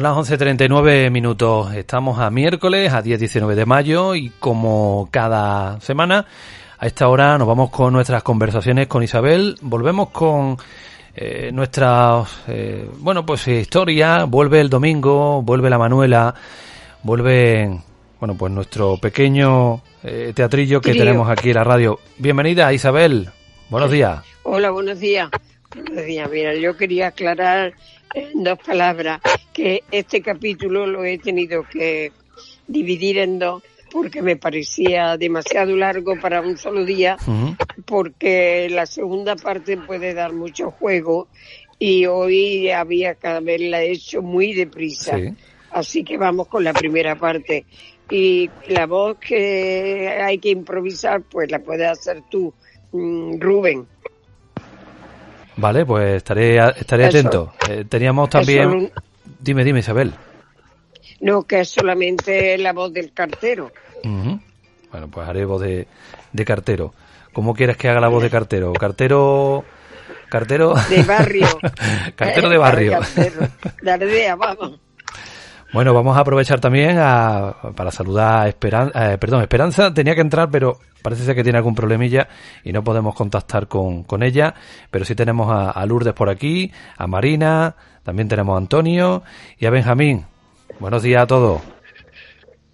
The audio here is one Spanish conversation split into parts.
Son las 11.39 minutos. Estamos a miércoles, a 10-19 de mayo y como cada semana, a esta hora nos vamos con nuestras conversaciones con Isabel. Volvemos con eh, nuestra, eh, bueno, pues historia. Vuelve el domingo, vuelve la Manuela, vuelve, bueno, pues nuestro pequeño eh, teatrillo que tenemos aquí en la radio. Bienvenida, Isabel. Buenos días. Hola, buenos días. Buenos días. Mira, yo quería aclarar en dos palabras que este capítulo lo he tenido que dividir en dos porque me parecía demasiado largo para un solo día, porque la segunda parte puede dar mucho juego y hoy había que haberla hecho muy deprisa. Así que vamos con la primera parte. Y la voz que hay que improvisar, pues la puedes hacer tú, mm, Rubén. Vale, pues estaré, estaré atento. Eh, teníamos también... Dime, dime, Isabel. No, que es solamente la voz del cartero. Bueno, pues haré voz de, de cartero. ¿Cómo quieres que haga la voz de cartero? ¿Cartero...? ¿Cartero? De barrio. cartero de barrio. De aldea, vamos. Bueno, vamos a aprovechar también a, para saludar a Esperanza, eh, perdón, Esperanza tenía que entrar, pero parece ser que tiene algún problemilla y no podemos contactar con, con ella, pero sí tenemos a, Lourdes por aquí, a Marina, también tenemos a Antonio y a Benjamín. Buenos días a todos.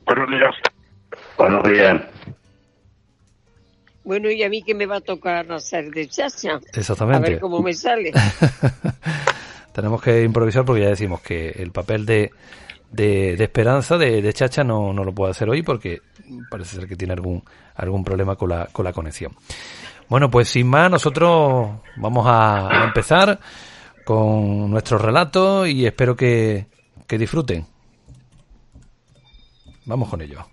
Buenos días. Buenos días. Bueno, y a mí que me va a tocar hacer de chacha. Exactamente. A ver cómo me sale. Tenemos que improvisar porque ya decimos que el papel de, de, Esperanza, de, Chacha, no, no, lo puede hacer hoy porque parece ser que tiene algún, algún problema con la, con la conexión. Bueno, pues sin más, nosotros vamos a, empezar con nuestro relato y espero que, que disfruten. Vamos con ello.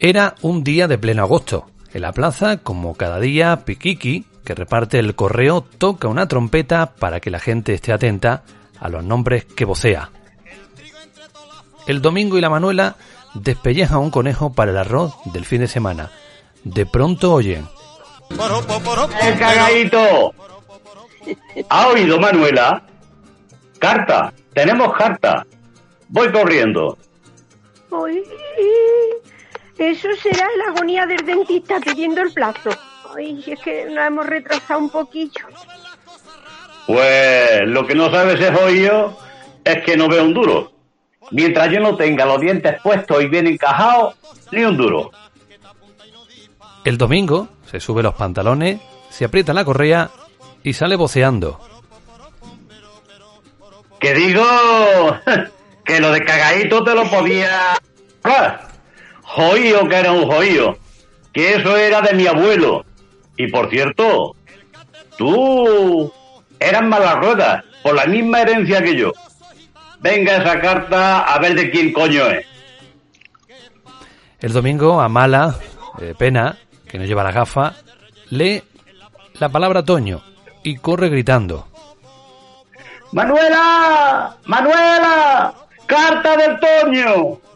Era un día de pleno agosto. En la plaza, como cada día, Piquiqui, que reparte el correo, toca una trompeta para que la gente esté atenta a los nombres que vocea. El domingo y la Manuela despellejan un conejo para el arroz del fin de semana. De pronto oyen. ¡El cagadito! ¿Ha oído Manuela? Carta, tenemos carta. Voy corriendo. Eso será la agonía del dentista pidiendo el plazo. Ay, es que nos hemos retrasado un poquillo. Pues lo que no sabes es yo es que no veo un duro. Mientras yo no tenga los dientes puestos y bien encajados, ni un duro. El domingo se sube los pantalones, se aprieta la correa y sale voceando. Que digo que lo de cagadito te lo podía joío que era un joío, que eso era de mi abuelo. Y por cierto, tú eras malas ruedas, por la misma herencia que yo. Venga esa carta a ver de quién coño es. El domingo, Amala, de pena, que no lleva la gafa, lee la palabra Toño y corre gritando. ¡Manuela! ¡Manuela! ¡Carta del Toño!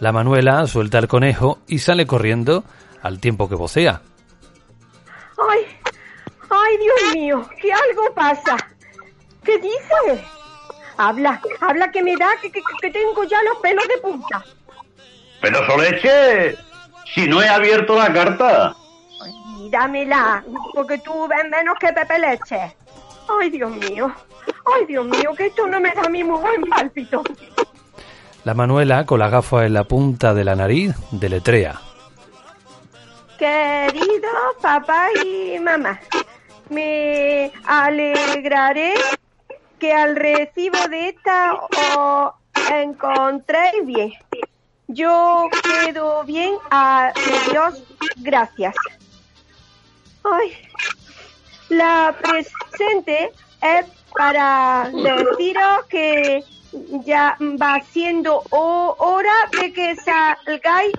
La Manuela suelta el conejo y sale corriendo al tiempo que vocea. ¡Ay! ¡Ay, Dios mío! ¡Que algo pasa! ¿Qué dice? Habla, habla que me da, que, que, que tengo ya los pelos de punta. Pero Soleche, si no he abierto la carta. Ay, dámela, porque tú ves menos que Pepe Leche. Ay, Dios mío. Ay, Dios mío, que esto no me da a mí muy buen pálpito. La Manuela, con la gafa en la punta de la nariz, deletrea. Querido papá y mamá, me alegraré que al recibo de esta os encontréis bien. Yo quedo bien a Dios gracias. Ay, la presente es para deciros que ya va siendo ho- hora de que salgáis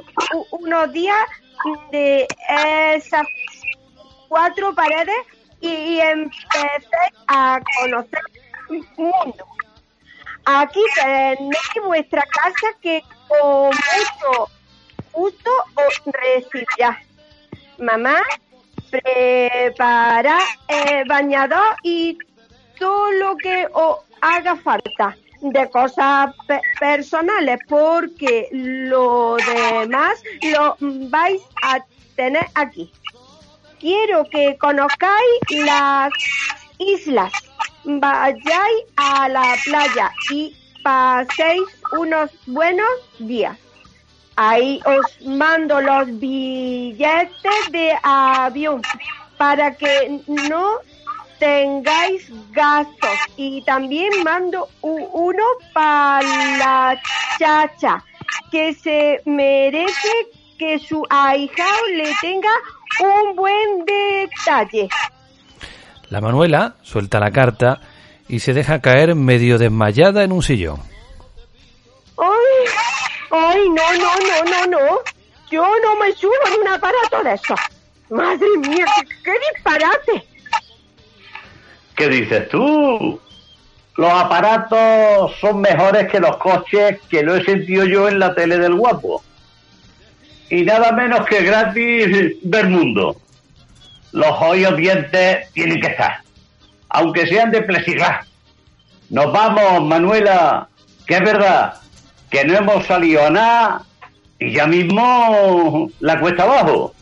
unos días de esas cuatro paredes y, y empecéis a conocer el mundo. Aquí tenéis vuestra casa que con mucho gusto os recibirá. Mamá, prepara el bañador y todo lo que os haga falta de cosas pe- personales porque lo demás lo vais a tener aquí. Quiero que conozcáis las islas, vayáis a la playa y paséis unos buenos días. Ahí os mando los billetes de avión para que no tengáis gastos y también mando uno para la chacha que se merece que su ahijado le tenga un buen detalle. La Manuela suelta la carta y se deja caer medio desmayada en un sillón. ¡Ay! ¡Ay, no, no, no, no, no! Yo no me subo en un aparato de eso. ¡Madre mía, qué, qué disparate! ¿Qué dices tú? Los aparatos son mejores que los coches que lo he sentido yo en la tele del guapo. Y nada menos que gratis ver mundo. Los hoyos dientes tienen que estar, aunque sean de plexiglas. Nos vamos, Manuela, que es verdad que no hemos salido a nada y ya mismo la cuesta abajo.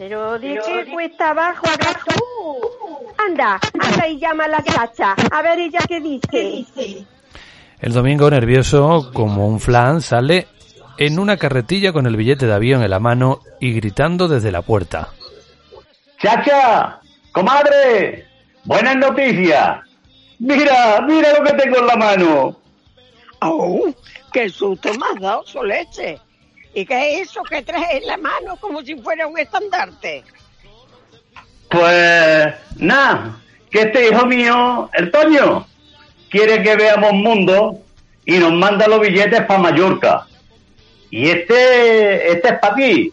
Pero de qué cuesta abajo hablas tú. Anda, anda y llama a la chacha. A ver ella qué dice. El domingo, nervioso como un flan, sale en una carretilla con el billete de avión en la mano y gritando desde la puerta. Chacha, comadre, buenas noticias. Mira, mira lo que tengo en la mano. ¡Oh! ¡Qué susto me has dado, Soleche! ¿Y qué es eso que traes en la mano como si fuera un estandarte? Pues nada, que este hijo mío, el Toño, quiere que veamos mundo y nos manda los billetes para Mallorca. Y este, este es para ti,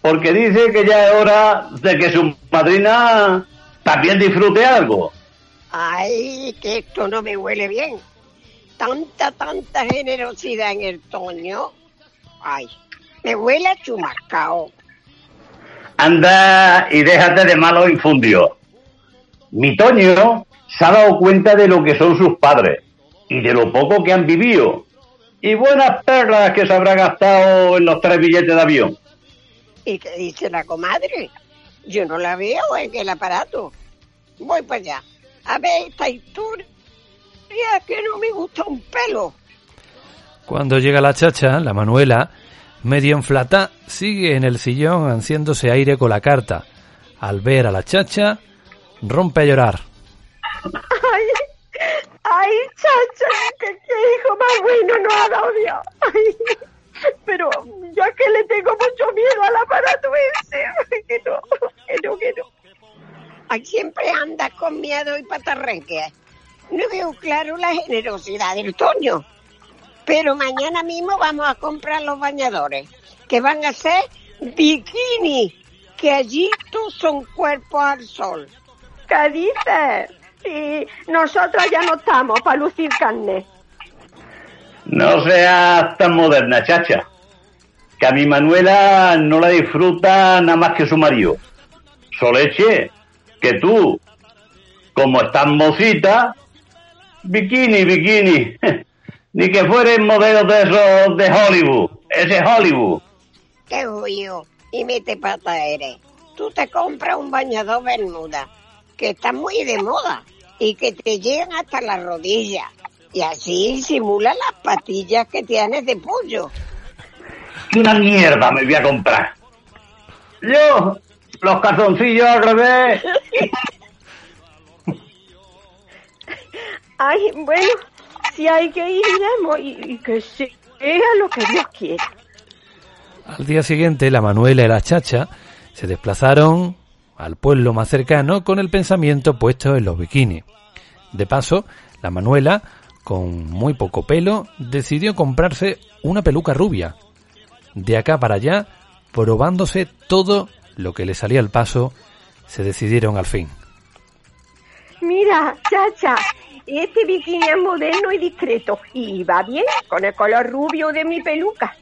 porque dice que ya es hora de que su madrina también disfrute algo. ¡Ay, que esto no me huele bien! Tanta, tanta generosidad en el Toño. ¡Ay, me huele a chumascao! Anda y déjate de malos infundios. Mi Toño se ha dado cuenta de lo que son sus padres y de lo poco que han vivido. Y buenas perlas que se habrá gastado en los tres billetes de avión. ¿Y qué dice la comadre? Yo no la veo en el aparato. Voy para allá. A ver esta historia que no me gusta un pelo. Cuando llega la chacha, la Manuela, medio enflata, sigue en el sillón haciéndose aire con la carta. Al ver a la chacha, rompe a llorar. ¡Ay! ¡Ay, chacha! ¡Qué, hijo más bueno nos ha dado Dios! Ay, pero yo es que le tengo mucho miedo al aparato ese. Que no, que no, que no. Ay, siempre andas con miedo y patarrenque. No veo claro la generosidad del Toño. Pero mañana mismo vamos a comprar los bañadores, que van a ser bikini, que allí todos son cuerpos al sol. ¿Qué dices? Sí, nosotros ya no estamos para lucir carne. No seas tan moderna, chacha. Que a mi Manuela no la disfruta nada más que su marido. Soleche, que tú, como estás mocita, bikini, bikini. Ni que fueres modelo de esos de Hollywood. Ese Hollywood. Qué huyo y mete pata eres. Tú te compras un bañador bermuda, que está muy de moda y que te llegan hasta las rodillas. Y así simula las patillas que tienes de pollo. ¿Qué una mierda me voy a comprar? Yo, los calzoncillos al revés. Ay, bueno, si hay que ir, iremos y, y que sea lo que Dios quiera. Al día siguiente, la Manuela y la Chacha se desplazaron al pueblo más cercano con el pensamiento puesto en los bikinis. De paso, la Manuela, con muy poco pelo, decidió comprarse una peluca rubia. De acá para allá, probándose todo lo que le salía al paso, se decidieron al fin. Mira, chacha, este bikini es moderno y discreto y va bien con el color rubio de mi peluca.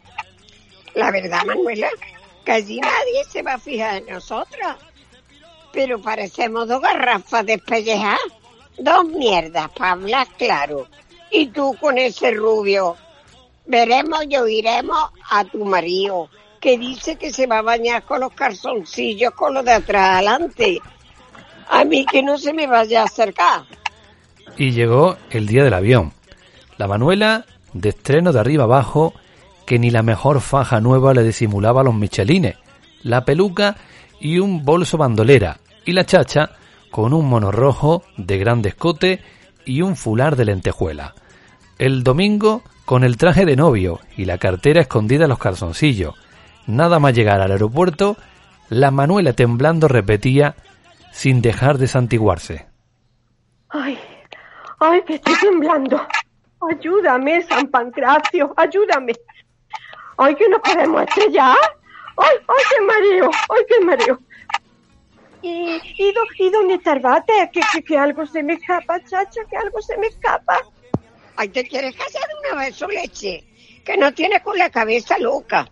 La verdad, Manuela, allí nadie se va a fijar en nosotras. Pero parecemos dos garrafas despellejadas. Dos mierdas, para hablar claro. Y tú con ese rubio. Veremos y oiremos a tu marido, que dice que se va a bañar con los calzoncillos con los de atrás adelante. A mí que no se me vaya a acercar. Y llegó el día del avión. La Manuela, de estreno de arriba abajo, que ni la mejor faja nueva le disimulaba los michelines, la peluca y un bolso bandolera, y la chacha con un mono rojo de gran escote y un fular de lentejuela. El domingo con el traje de novio y la cartera escondida en los calzoncillos. Nada más llegar al aeropuerto, la Manuela temblando repetía sin dejar de santiguarse. Ay, ay, que estoy temblando. Ayúdame, San Pancracio, ayúdame. Ay, que nos podemos estrellar. Ay, ay, qué mareo, ay, qué mareo. ¿Y, y, y dónde está el bate? Que, algo se me escapa, chacha, que algo se me escapa. Ay, te quieres casar una vez su leche, que no tienes con la cabeza loca.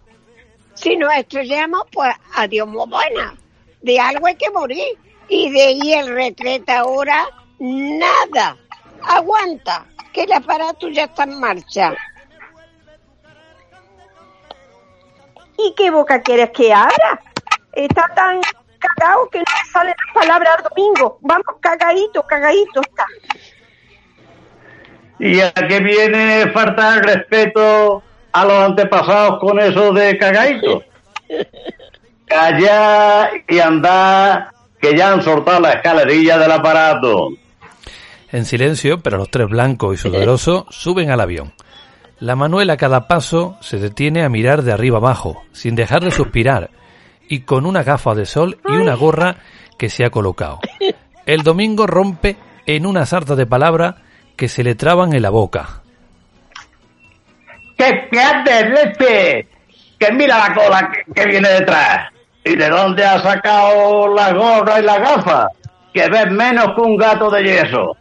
Si nos estrellamos, pues adiós, muy buena. De algo hay que morir. Y de ahí el retrete ahora, nada. Aguanta, que el aparato ya está en marcha. ¿Y qué boca quieres que abra? Está tan cagado que no me salen las palabras al domingo. Vamos, cagadito, cagadito está. ¿Y a qué viene faltar respeto a los antepasados con eso de cagadito? Calla y anda, que ya han soltado la escalerilla del aparato. En silencio, pero los tres blancos y sudorosos suben al avión. La Manuela a cada paso se detiene a mirar de arriba abajo, sin dejar de suspirar, y con una gafa de sol y una gorra que se ha colocado. El domingo rompe en una sarta de palabras que se le traban en la boca. ¿Qué, haces, leche? Que mira la cola que, que viene detrás. ¿Y de dónde has sacado la gorra y la gafa? Que ves menos que un gato de yeso.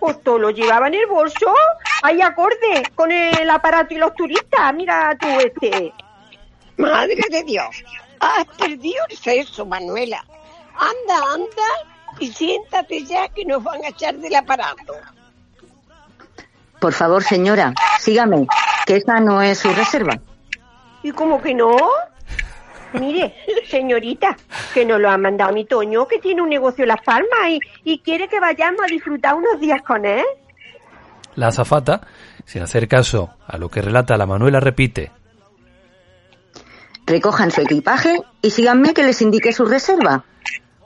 Pues todo lo llevaba en el bolso. Ahí acorde con el aparato y los turistas. Mira tú este. Madre de Dios, has perdido el sexo, Manuela. Anda, anda y siéntate ya que nos van a echar del aparato. Por favor, señora, sígame, que esa no es su reserva. ¿Y cómo que no? Mire, señorita, que nos lo ha mandado mi Toño, que tiene un negocio en Las Palmas y, y quiere que vayamos a disfrutar unos días con él. La azafata, sin hacer caso a lo que relata la Manuela, repite. Recojan su equipaje y síganme que les indique su reserva.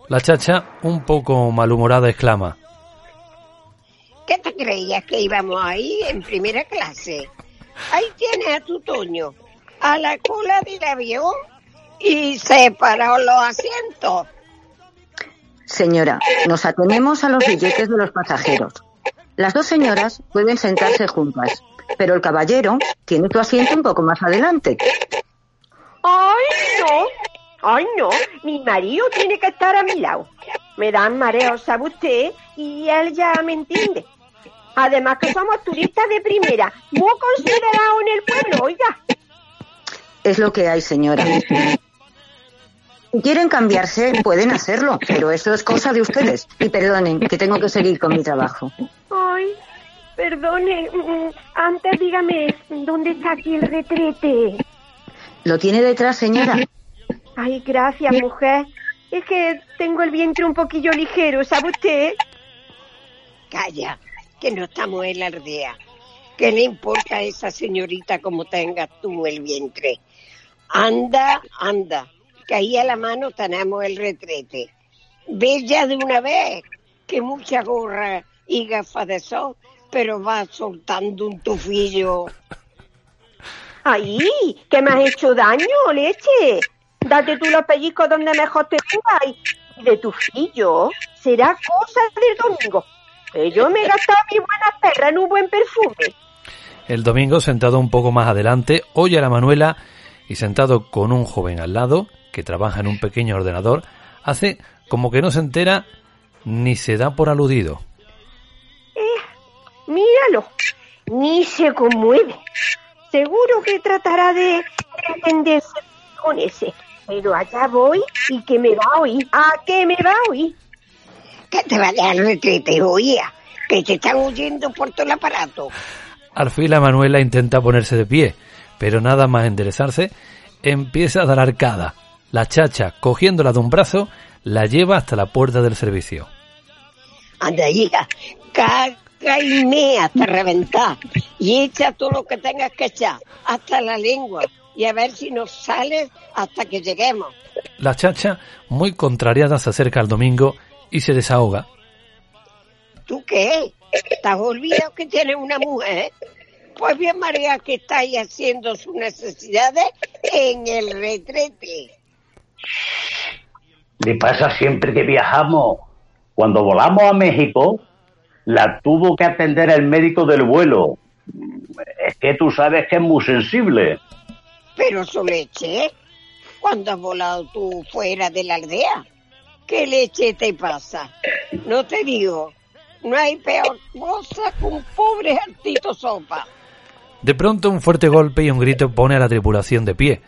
La chacha, un poco malhumorada, exclama. ¿Qué te creías que íbamos ahí en primera clase? Ahí tienes a tu Toño, a la cola del avión y separados los asientos. Señora, nos atenemos a los billetes de los pasajeros. Las dos señoras pueden sentarse juntas, pero el caballero tiene tu asiento un poco más adelante. Ay, no. Ay, no. Mi marido tiene que estar a mi lado. Me dan mareos, ¿sabe usted? Y él ya me entiende. Además que somos turistas de primera, muy considerados en el pueblo, oiga. Es lo que hay, señora. Si quieren cambiarse, pueden hacerlo, pero eso es cosa de ustedes. Y perdonen, que tengo que seguir con mi trabajo. Ay, perdone. Antes dígame, ¿dónde está aquí el retrete? ¿Lo tiene detrás, señora? Ay, gracias, mujer. Es que tengo el vientre un poquillo ligero, ¿sabe usted? Calla, que no estamos en la aldea. ¿Qué le importa a esa señorita como tengas tú el vientre? Anda, anda, que ahí a la mano tenemos el retrete. Ve ya de una vez que mucha gorra y gafas de sol, pero va soltando un tufillo. Ay, que me has hecho daño, leche. Date tú los pellizcos donde mejor te pongas. Y de tu fillo será cosa del domingo. Que yo me he gastado mi buena perra en un buen perfume. El domingo, sentado un poco más adelante, oye a la Manuela y sentado con un joven al lado, que trabaja en un pequeño ordenador, hace como que no se entera ni se da por aludido. Míralo, ni se conmueve. Seguro que tratará de entenderse con ese. Pero allá voy y que me va a oír. ¿A qué me va a oír? Que te vaya al retrete, oía, que te están oyendo por todo el aparato. Al fin la Manuela intenta ponerse de pie, pero nada más enderezarse, empieza a dar arcada. La chacha, cogiéndola de un brazo, la lleva hasta la puerta del servicio. Anda, hija, caga y mea hasta reventar. Y echa todo lo que tengas que echar, hasta la lengua. Y a ver si nos sales hasta que lleguemos. La chacha, muy contrariada, se acerca al domingo y se desahoga. ¿Tú qué? ¿Estás olvidado que tienes una mujer? Pues bien, María, que está ahí haciendo sus necesidades en el retrete. Le pasa siempre que viajamos. Cuando volamos a México, la tuvo que atender el médico del vuelo. Es que tú sabes que es muy sensible. Pero su leche, ¿cuándo has volado tú fuera de la aldea? ¿Qué leche te pasa? No te digo, no hay peor cosa que un pobre hartito sopa. De pronto un fuerte golpe y un grito pone a la tripulación de pie.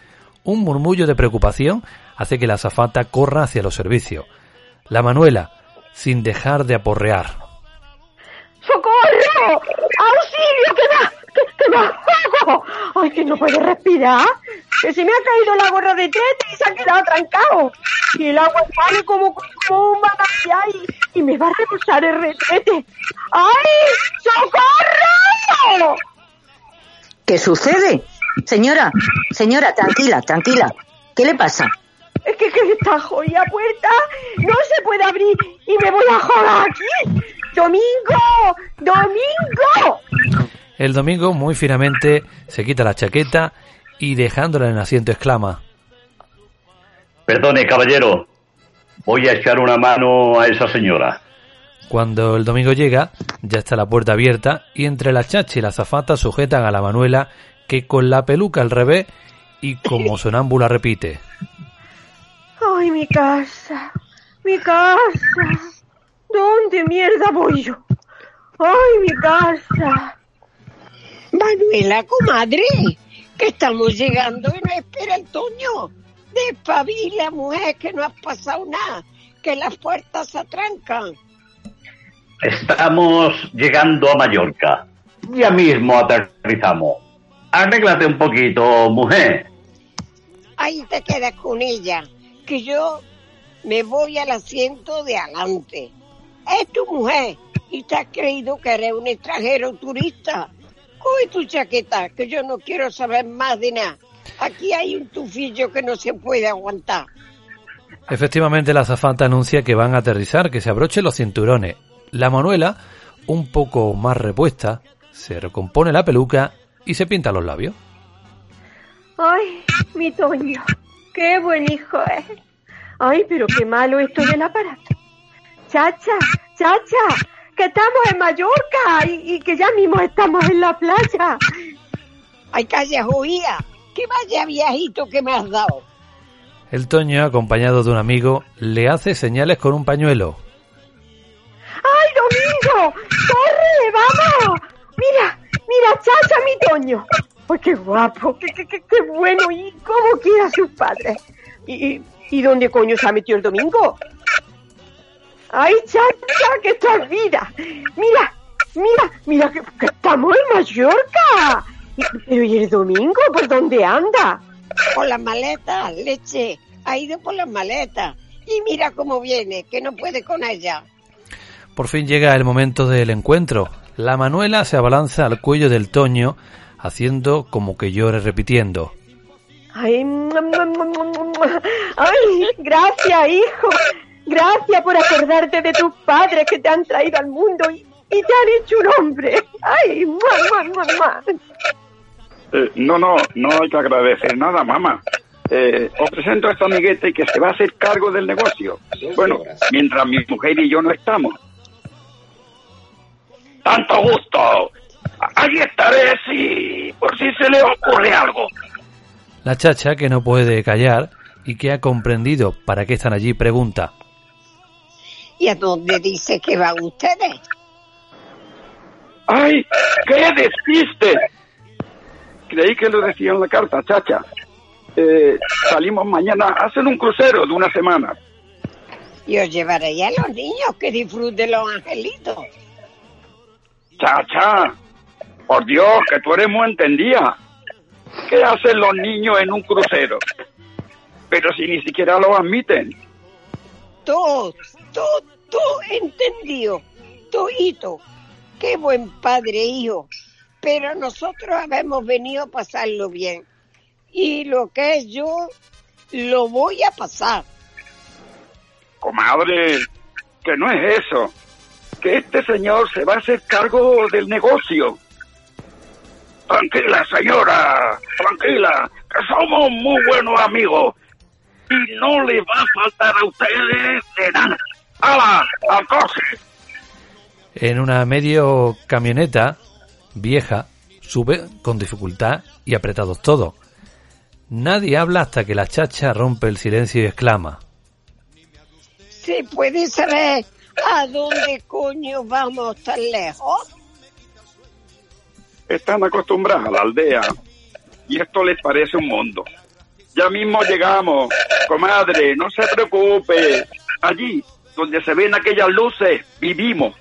Un murmullo de preocupación hace que la azafata corra hacia los servicios. La Manuela, sin dejar de aporrear. ¡Socorro! ¡Auxilio! ¡Que me, que, que me ahogo! ¡Ay, que no puedo respirar! ¡Que se me ha caído la gorra de trete y se ha quedado trancado! Y el agua sale como, como un manantial y, y me va a rebosar el retrete. ¡Ay! ¡Socorro! ¿Qué sucede? Señora, señora, tranquila, tranquila. ¿Qué le pasa? Es que, que esta jodida puerta no se puede abrir y me voy a joder aquí. ¡Domingo! ¡Domingo! El domingo, muy finamente, se quita la chaqueta y dejándola en el asiento exclama. Perdone, caballero. Voy a echar una mano a esa señora. Cuando el domingo llega, ya está la puerta abierta y entre la chacha y la azafata sujetan a la Manuela que con la peluca al revés y como sonámbula repite. ¡Ay, mi casa! ¡Mi casa! ¿Dónde mierda voy yo? ¡Ay, mi casa! Manuela, comadre, que estamos llegando y no espera el Toño. Despabila, mujer, que no has pasado nada, que las puertas se atrancan. Estamos llegando a Mallorca. Ya mismo aterrizamos. Arréglate un poquito, mujer. Ahí te quedas con ella, que yo me voy al asiento de adelante. Es tu mujer y te has creído que eres un extranjero turista. Coge tu chaqueta, que yo no quiero saber más de nada. Aquí hay un tufillo que no se puede aguantar. Efectivamente, la azafata anuncia que van a aterrizar, que se abrochen los cinturones. La Manuela, un poco más repuesta, se recompone la peluca y se pinta los labios. ¡Ay, mi Toño! ¡Qué buen hijo es! ¡Ay, pero qué malo esto del aparato! ¡Chacha! ¡Chacha! que estamos en Mallorca y, y que ya mismo estamos en la playa. Ay, calla, huía. Que vaya viajito que me has dado. El Toño, acompañado de un amigo, le hace señales con un pañuelo. ¡Ay, Domingo! ¡Corre, vamos! Toño. ¡Ay, qué guapo! ¡Qué, qué, qué, qué bueno! ¿Y cómo quiere a sus padres? ¿Y, y, y dónde coño se ha metido el Domingo? ¡Ay, chacha, que esto es vida! Mira, mira, mira, que, que estamos en Mallorca. Y- Pero ¿y el Domingo por dónde anda? Por las maletas, leche. Ha ido por las maletas. Y mira cómo viene, que no puede con ella. Por fin llega el momento del encuentro. La Manuela se abalanza al cuello del Toño, haciendo como que llore repitiendo. Ay, ay, gracias, hijo. Gracias por acordarte de tus padres que te han traído al mundo y, y te han hecho un hombre. Ay, mua, mua. Eh, no, no, no hay que agradecer nada, mamá. Eh, os presento a esta amiguete que se va a hacer cargo del negocio. Bueno, mientras mi mujer y yo no estamos. ¡Tanto gusto! Allí estaré si por si se le ocurre algo. La chacha, que no puede callar y que ha comprendido para qué están allí, pregunta. ¿Y a dónde dice que van ustedes? ¡Ay! ¡Qué despiste! Creí que lo decía en la carta, chacha. Eh, salimos mañana a hacer un crucero de una semana. Y os llevaré a los niños que disfruten los angelitos. Chacha, por Dios, que tú eres muy entendida. ¿Qué hacen los niños en un crucero? Pero si ni siquiera lo admiten. Tú, tú, tú entendido. Tuito. Qué buen padre, hijo. Pero nosotros habemos venido a pasarlo bien. Y lo que es yo, lo voy a pasar. Comadre, que no es eso. Que este señor se va a hacer cargo del negocio. Tranquila, señora, tranquila, que somos muy buenos amigos. Y no le va a faltar a ustedes de nada. ¡Hala! ¡Al coche! En una medio camioneta vieja, sube con dificultad y apretados todos. Nadie habla hasta que la chacha rompe el silencio y exclama. ¿Se puede saber a dónde coño vamos tan lejos? Están acostumbradas a la aldea y esto les parece un mundo. Ya mismo llegamos. Comadre, no se preocupe. Allí, donde se ven aquellas luces, vivimos.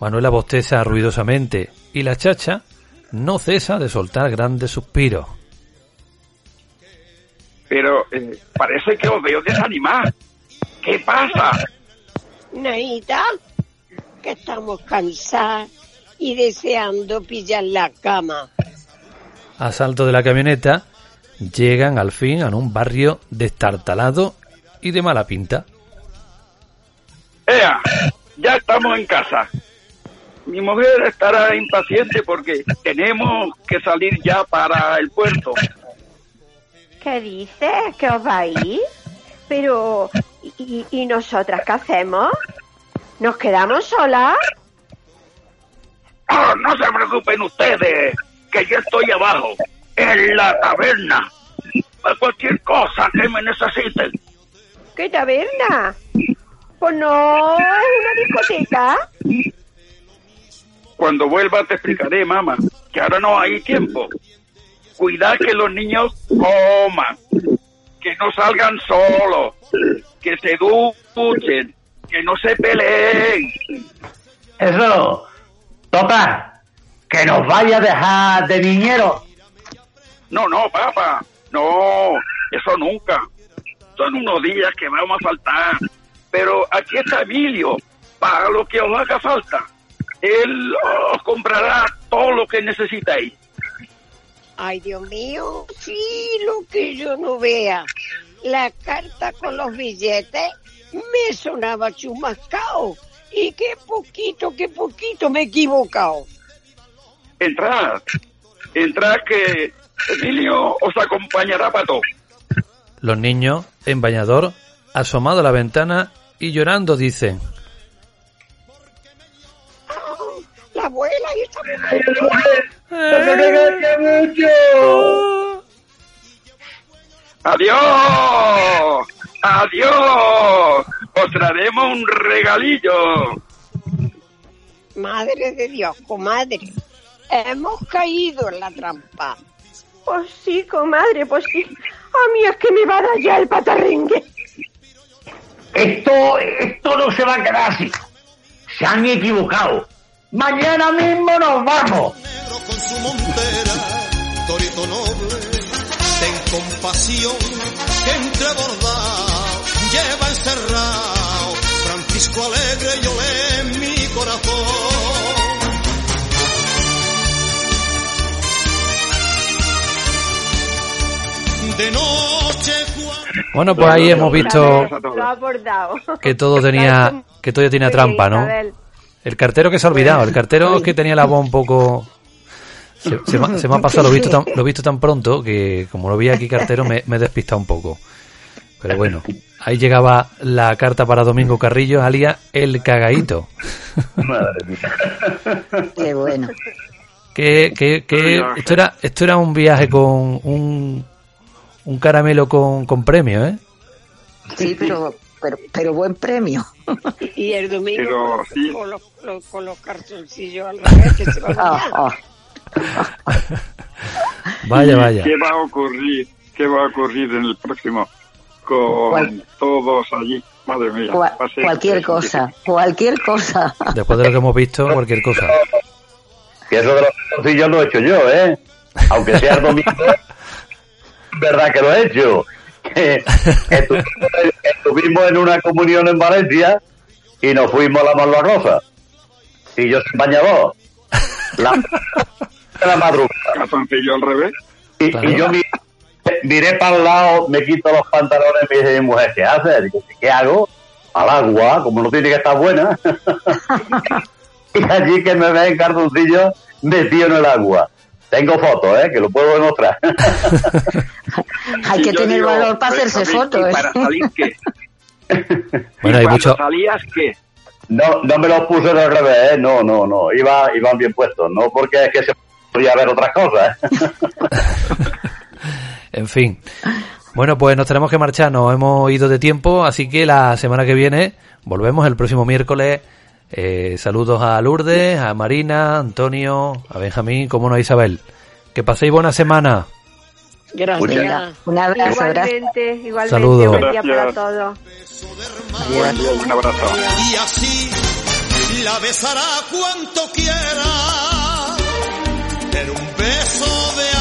Manuela bosteza ruidosamente y la chacha no cesa de soltar grandes suspiros. Pero eh, parece que os veo desanimar. ¿Qué pasa? Naita, que estamos cansadas y deseando pillar la cama. A salto de la camioneta, llegan al fin a un barrio destartalado y de mala pinta. ¡Ea! Ya estamos en casa. Mi mujer estará impaciente porque tenemos que salir ya para el puerto. ¿Qué dices? ¿Que os vais? Pero, ¿y, y nosotras qué hacemos? ¿Nos quedamos solas? ¡Ah, no se preocupen ustedes, que yo estoy abajo, en la taberna. Para cualquier cosa que me necesiten. ¿Qué taberna? Pues no, es una discoteca. Cuando vuelva te explicaré, mamá, que ahora no hay tiempo. Cuidad que los niños coman, que no salgan solos, que se duchen, que no se peleen. Eso, toca, que nos vaya a dejar de niñero. No, no, papá, no, eso nunca. Son unos días que vamos a faltar. Pero aquí está Emilio, para lo que os haga falta. Él os comprará todo lo que necesitáis. Ay, Dios mío, sí, lo que yo no vea. La carta con los billetes me sonaba chumascao. Y qué poquito, qué poquito me he equivocado. Entrad, entrad que Emilio os acompañará para todo. Los niños, en bañador, asomado a la ventana y llorando, dicen. ¡Ay, esta mujer! ¡No te regañes mucho! ¡Adiós! ¡Adiós! Os traeremos un regalillo. Madre de Dios, comadre. Hemos caído en la trampa. Pues sí, comadre, pues sí. A mí es que me va a dar ya el patarrengue. Esto, esto no se va a quedar así. Se han equivocado. Mañana mismo nos vamos. negro con su montera, torito noble, ten compasión, lleva encerrado, Francisco alegre yo le en mi corazón. De noche cuando Bueno, pues ahí hemos visto que todo tenía que todo tenía trampa, ¿no? El cartero que se ha olvidado, el cartero que tenía la voz un poco se, se me, ha- se me ha pasado, lo he visto tan, lo he visto tan pronto que como lo vi aquí cartero me, me he despistado un poco. Pero bueno, ahí llegaba la carta para Domingo Carrillo, alias el cagaíto. Madre mía. Qué bueno. Que, que, que esto era esto era un viaje con un, un caramelo con, con premio, ¿eh? Sí, pero, pero, pero buen premio. Y el domingo Pero, con, sí. con los, los- con los cartoncillos al revés, que se va a Ah, ah. Vaya, vaya. ¿Qué va a ocurrir? ¿Qué va a ocurrir en el próximo? Con Cual- todos allí. Madre mía. Cualquier cosa, cualquier cosa. Después de lo que hemos visto, cualquier cosa. Que eso de los calzoncillos lo he hecho yo, ¿eh? Aunque sea el domingo, verdad que lo he hecho. Que, estuvimos, en una comunión en Valencia y nos fuimos a la Malvarrosa. Y yo sin bañador. La, la madrugada. Calzoncillo al revés. Y, Claro. y yo mi- miré para el lado, me quito los pantalones y me dice mi mujer, ¿qué haces? Digo, ¿qué hago? Al agua, como no tiene que estar buena. y allí que me ve en cartoncillo metido en el agua. Tengo fotos, ¿eh? Que lo puedo demostrar. Hay que tener digo, valor para hacerse ¿y fotos. ¿eh? ¿Para salir qué? Bueno, ¿Y hay cuando mucho, salías qué? no, no me los puse al revés, ¿eh? No, no, no. Iba, iban bien puestos. No porque es que se podía ver otras cosas. ¿eh? En fin. Bueno, pues nos tenemos que marchar, nos hemos ido de tiempo, así que la semana que viene volvemos el próximo miércoles. Eh, saludos a Lourdes, a Marina, Antonio, a Benjamín, como no a Isabel. Que paséis buena semana. Gracias. Un abrazo. Igualmente, igualmente. Saludos. Buen día para todos. Un abrazo. y así la besará cuanto quiera. Pero un beso de